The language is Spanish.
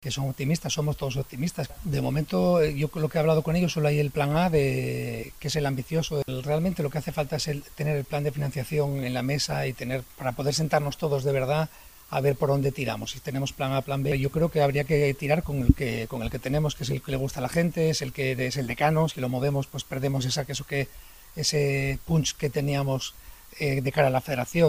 que son optimistas, somos todos optimistas. De momento, eh, yo lo que he hablado con ellos, solo hay el plan A, de, que es el ambicioso. realmente lo que hace falta es el, tener el plan de financiación en la mesa y tener para poder sentarnos todos de verdad a ver por dónde tiramos. Si tenemos plan A, plan B, yo creo que habría que tirar con el que, con el que tenemos, que es el que le gusta a la gente, es el que es el decano. Si lo movemos, pues perdemos esa, eso que, ese punch que teníamos eh, de cara a la federación.